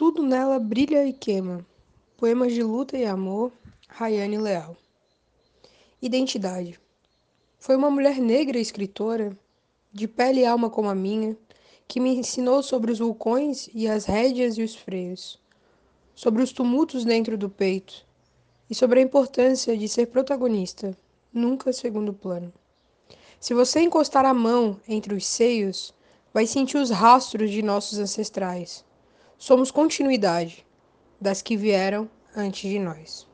Tudo nela brilha e queima. Poemas de luta e amor, Rayane Leal. Identidade. Foi uma mulher negra escritora, de pele e alma como a minha, que me ensinou sobre os vulcões e as rédeas e os freios, sobre os tumultos dentro do peito e sobre a importância de ser protagonista, nunca segundo plano. Se você encostar a mão entre os seios, vai sentir os rastros de nossos ancestrais Somos continuidade das que vieram antes de nós.